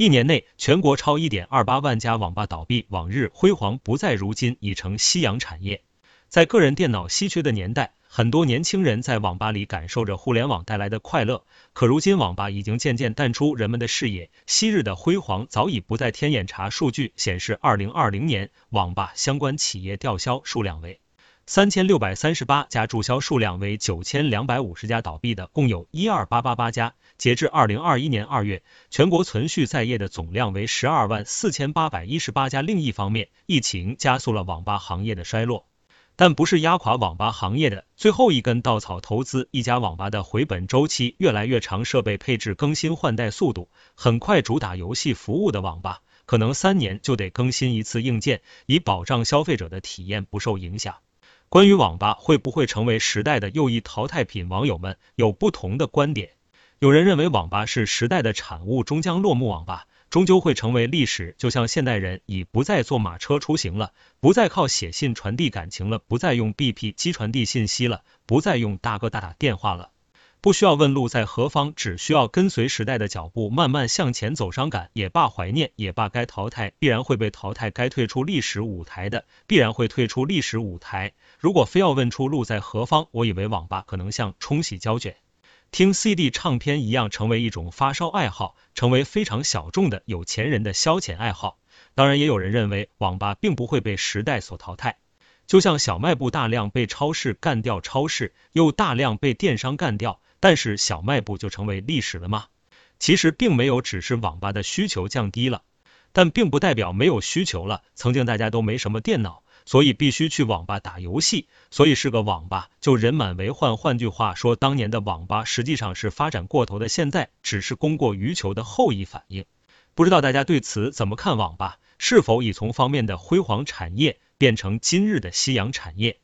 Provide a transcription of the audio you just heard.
一年内，全国超一点二八万家网吧倒闭，往日辉煌不再，如今已成夕阳产业。在个人电脑稀缺的年代，很多年轻人在网吧里感受着互联网带来的快乐。可如今，网吧已经渐渐淡出人们的视野，昔日的辉煌早已不再天眼查。数据显示，二零二零年网吧相关企业吊销数量为。三千六百三十八家注销数量为九千两百五十家，倒闭的共有一二八八八家。截至二零二一年二月，全国存续在业的总量为十二万四千八百一十八家。另一方面，疫情加速了网吧行业的衰落，但不是压垮网吧行业的最后一根稻草。投资一家网吧的回本周期越来越长，设备配置更新换代速度很快。主打游戏服务的网吧，可能三年就得更新一次硬件，以保障消费者的体验不受影响。关于网吧会不会成为时代的又一淘汰品，网友们有不同的观点。有人认为网吧是时代的产物，终将落幕，网吧终究会成为历史。就像现代人已不再坐马车出行了，不再靠写信传递感情了，不再用 BP 机传递信息了，不再用大哥大打电话了。不需要问路在何方，只需要跟随时代的脚步慢慢向前走。伤感也罢，怀念也罢，该淘汰必然会被淘汰，该退出历史舞台的必然会退出历史舞台。如果非要问出路在何方，我以为网吧可能像冲洗胶卷、听 CD 唱片一样，成为一种发烧爱好，成为非常小众的有钱人的消遣爱好。当然，也有人认为网吧并不会被时代所淘汰。就像小卖部大量被超市干掉，超市又大量被电商干掉。但是小卖部就成为历史了吗？其实并没有，只是网吧的需求降低了，但并不代表没有需求了。曾经大家都没什么电脑，所以必须去网吧打游戏，所以是个网吧就人满为患。换句话说，当年的网吧实际上是发展过头的，现在只是供过于求的后遗反应。不知道大家对此怎么看？网吧是否已从方面的辉煌产业变成今日的夕阳产业？